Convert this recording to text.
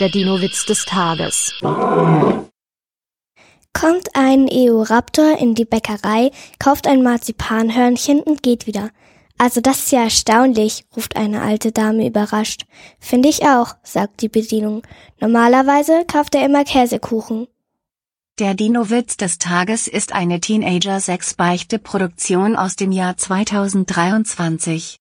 Der Dino-Witz des Tages. Kommt ein Eoraptor in die Bäckerei, kauft ein Marzipanhörnchen und geht wieder. Also das ist ja erstaunlich, ruft eine alte Dame überrascht. Finde ich auch, sagt die Bedienung. Normalerweise kauft er immer Käsekuchen. Der Dino-Witz des Tages ist eine Teenager-6-Beichte-Produktion aus dem Jahr 2023.